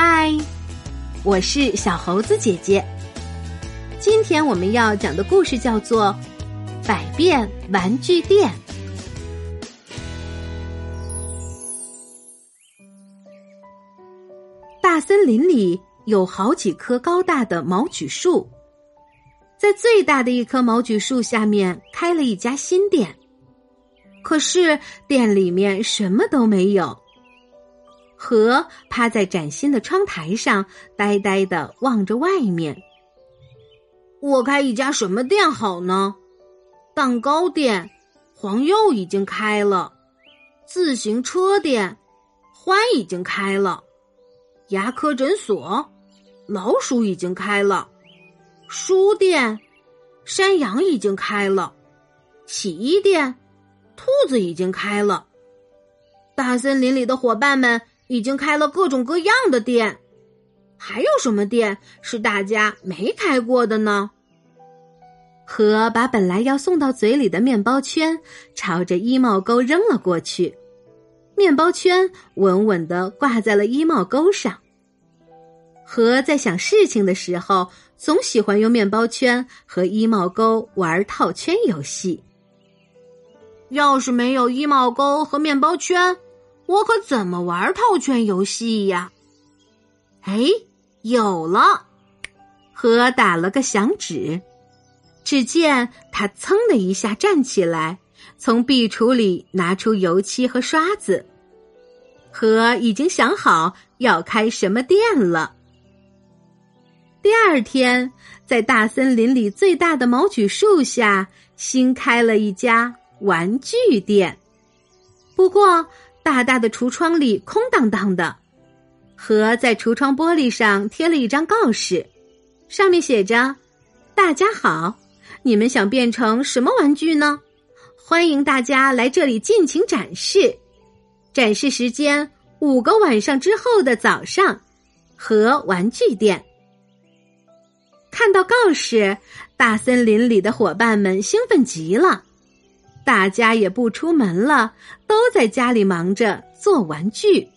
嗨，我是小猴子姐姐。今天我们要讲的故事叫做《百变玩具店》。大森林里有好几棵高大的毛榉树，在最大的一棵毛榉树下面开了一家新店，可是店里面什么都没有。和趴在崭新的窗台上，呆呆的望着外面。我开一家什么店好呢？蛋糕店，黄柚已经开了；自行车店，欢已经开了；牙科诊所，老鼠已经开了；书店，山羊已经开了；洗衣店，兔子已经开了。大森林里的伙伴们。已经开了各种各样的店，还有什么店是大家没开过的呢？和把本来要送到嘴里的面包圈朝着衣帽钩扔了过去，面包圈稳稳的挂在了衣帽钩上。和在想事情的时候，总喜欢用面包圈和衣帽钩玩套圈游戏。要是没有衣帽钩和面包圈。我可怎么玩套圈游戏呀？哎，有了！和打了个响指，只见他噌的一下站起来，从壁橱里拿出油漆和刷子。和已经想好要开什么店了。第二天，在大森林里最大的毛榉树下新开了一家玩具店，不过。大大的橱窗里空荡荡的，和在橱窗玻璃上贴了一张告示，上面写着：“大家好，你们想变成什么玩具呢？欢迎大家来这里尽情展示。展示时间五个晚上之后的早上，和玩具店。”看到告示，大森林里的伙伴们兴奋极了。大家也不出门了，都在家里忙着做玩具。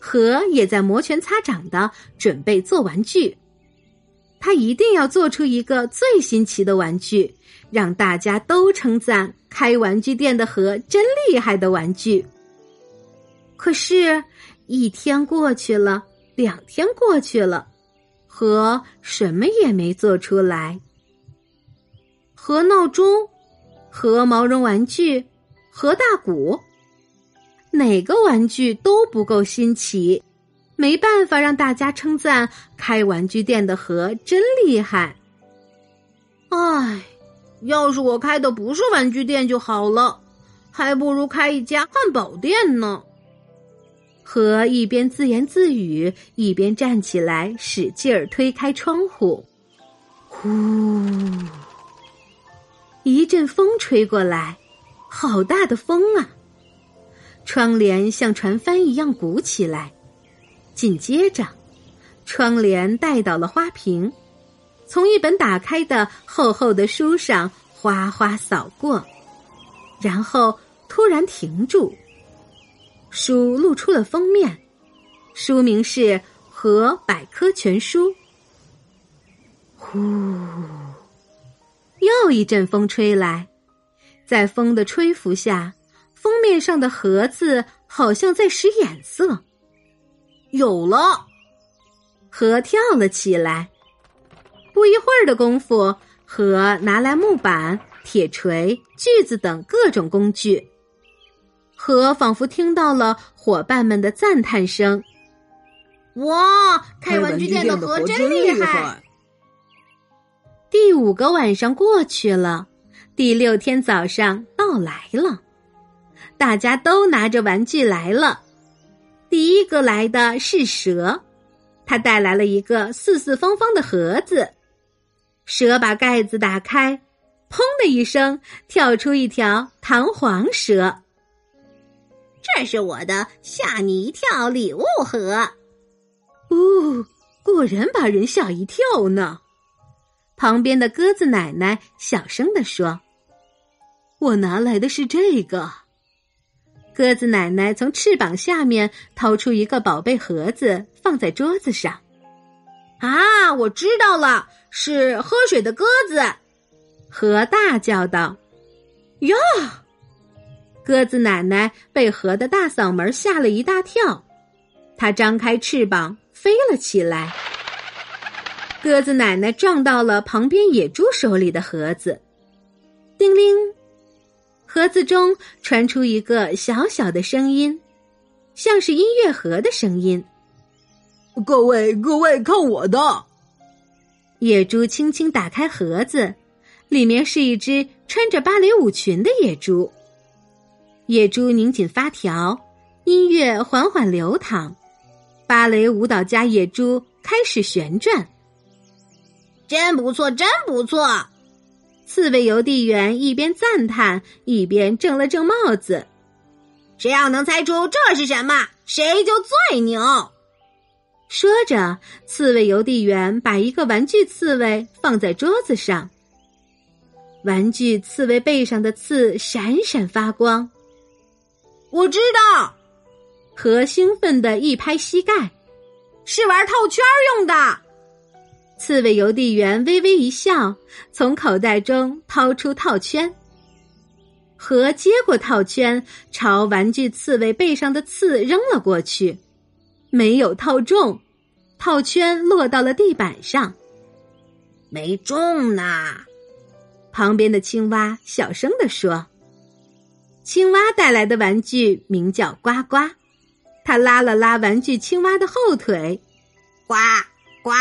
和也在摩拳擦掌的准备做玩具，他一定要做出一个最新奇的玩具，让大家都称赞开玩具店的和真厉害的玩具。可是，一天过去了，两天过去了，和什么也没做出来。和闹钟。和毛绒玩具，和大鼓，哪个玩具都不够新奇，没办法让大家称赞开玩具店的和真厉害。唉，要是我开的不是玩具店就好了，还不如开一家汉堡店呢。和一边自言自语，一边站起来，使劲儿推开窗户，呼。一阵风吹过来，好大的风啊！窗帘像船帆一样鼓起来，紧接着，窗帘带倒了花瓶，从一本打开的厚厚的书上哗哗扫过，然后突然停住。书露出了封面，书名是《和百科全书》。呼。一阵风吹来，在风的吹拂下，封面上的盒子好像在使眼色。有了，盒跳了起来。不一会儿的功夫，盒拿来木板、铁锤、锯子等各种工具。盒仿佛听到了伙伴们的赞叹声：“哇，开玩具店的盒真厉害！”第五个晚上过去了，第六天早上到来了，大家都拿着玩具来了。第一个来的是蛇，他带来了一个四四方方的盒子。蛇把盖子打开，砰的一声，跳出一条弹簧蛇。这是我的吓你一跳礼物盒。哦，果然把人吓一跳呢。旁边的鸽子奶奶小声地说：“我拿来的是这个。”鸽子奶奶从翅膀下面掏出一个宝贝盒子，放在桌子上。啊，我知道了，是喝水的鸽子。河大叫道：“哟！”鸽子奶奶被河的大嗓门吓了一大跳，它张开翅膀飞了起来。鸽子奶奶撞到了旁边野猪手里的盒子，叮铃，盒子中传出一个小小的声音，像是音乐盒的声音。各位，各位，看我的！野猪轻轻打开盒子，里面是一只穿着芭蕾舞裙的野猪。野猪拧紧发条，音乐缓缓流淌，芭蕾舞蹈家野猪开始旋转。真不错，真不错！刺猬邮递员一边赞叹，一边正了正帽子。谁要能猜出这是什么，谁就最牛。说着，刺猬邮递员把一个玩具刺猬放在桌子上。玩具刺猬背上的刺闪闪发光。我知道，和兴奋的一拍膝盖，是玩套圈用的。刺猬邮递员微微一笑，从口袋中掏出套圈。和接过套圈，朝玩具刺猬背上的刺扔了过去，没有套中，套圈落到了地板上。没中呢。旁边的青蛙小声地说：“青蛙带来的玩具名叫呱呱。”它拉了拉玩具青蛙的后腿，呱呱。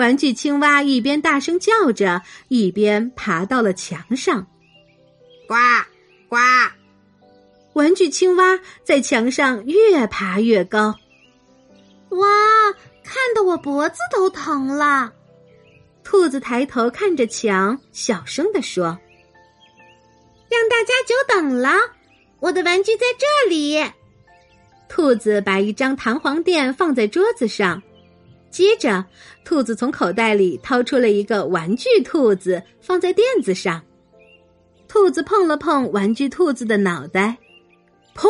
玩具青蛙一边大声叫着，一边爬到了墙上。呱呱！玩具青蛙在墙上越爬越高。哇，看得我脖子都疼了。兔子抬头看着墙，小声地说：“让大家久等了，我的玩具在这里。”兔子把一张弹簧垫放在桌子上。接着，兔子从口袋里掏出了一个玩具兔子，放在垫子上。兔子碰了碰玩具兔子的脑袋，砰！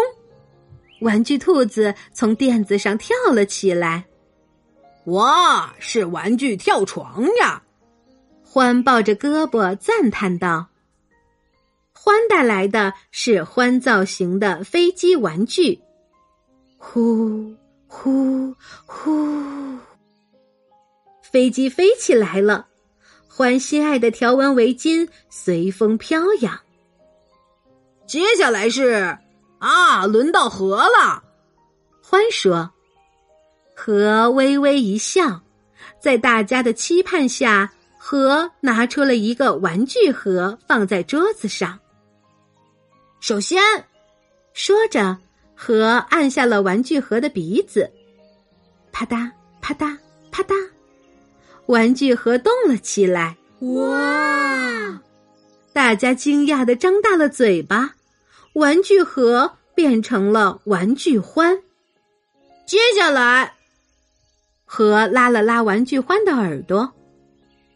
玩具兔子从垫子上跳了起来。哇，是玩具跳床呀！欢抱着胳膊赞叹道：“欢带来的是欢造型的飞机玩具。”呼呼！飞机飞起来了，欢心爱的条纹围巾随风飘扬。接下来是啊，轮到河了。欢说：“河微微一笑，在大家的期盼下，河拿出了一个玩具盒，放在桌子上。首先，说着，河按下了玩具盒的鼻子，啪嗒啪嗒啪嗒。”玩具盒动了起来，哇！大家惊讶的张大了嘴巴。玩具盒变成了玩具欢。接下来，盒拉了拉玩具欢的耳朵，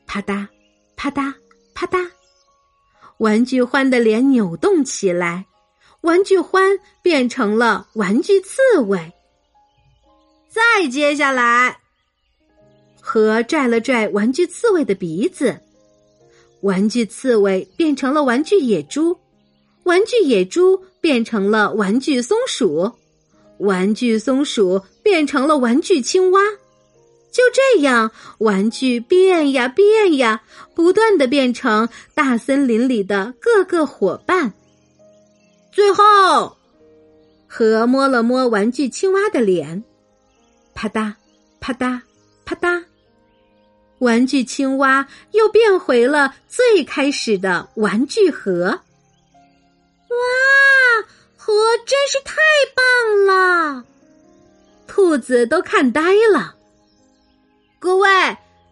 啪嗒，啪嗒，啪嗒。玩具欢的脸扭动起来，玩具欢变成了玩具刺猬。再接下来。和拽了拽玩具刺猬的鼻子，玩具刺猬变成了玩具野猪，玩具野猪变成了玩具松鼠，玩具松鼠变成了玩具青蛙。就这样，玩具变呀变呀，不断的变成大森林里的各个伙伴。最后，和摸了摸玩具青蛙的脸，啪嗒啪嗒啪嗒。玩具青蛙又变回了最开始的玩具盒。哇，盒真是太棒了！兔子都看呆了。各位，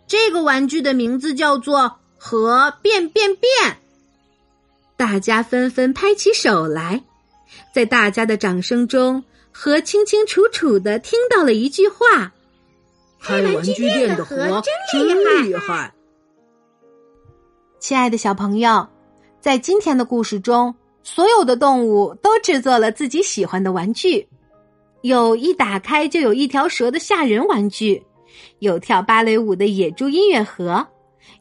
这个玩具的名字叫做“盒变变变”。大家纷纷拍起手来，在大家的掌声中，和清清楚楚的听到了一句话。开玩具店的盒真厉害！亲爱的小朋友，在今天的故事中，所有的动物都制作了自己喜欢的玩具，有一打开就有一条蛇的吓人玩具，有跳芭蕾舞的野猪音乐盒，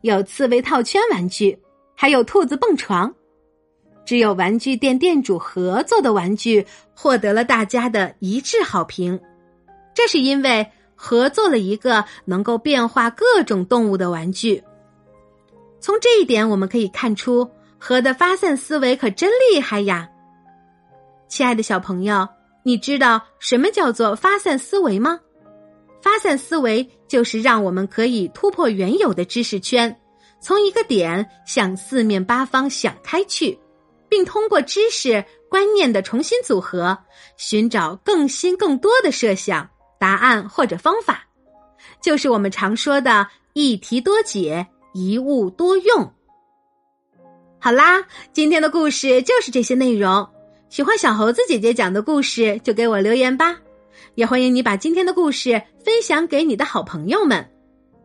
有刺猬套圈玩具，还有兔子蹦床。只有玩具店店主合作的玩具获得了大家的一致好评，这是因为合作了一个能够变化各种动物的玩具。从这一点我们可以看出，和的发散思维可真厉害呀！亲爱的小朋友，你知道什么叫做发散思维吗？发散思维就是让我们可以突破原有的知识圈，从一个点向四面八方想开去。并通过知识观念的重新组合，寻找更新更多的设想、答案或者方法，就是我们常说的一题多解、一物多用。好啦，今天的故事就是这些内容。喜欢小猴子姐姐讲的故事，就给我留言吧。也欢迎你把今天的故事分享给你的好朋友们。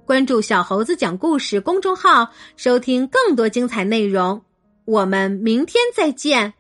关注小猴子讲故事公众号，收听更多精彩内容。我们明天再见。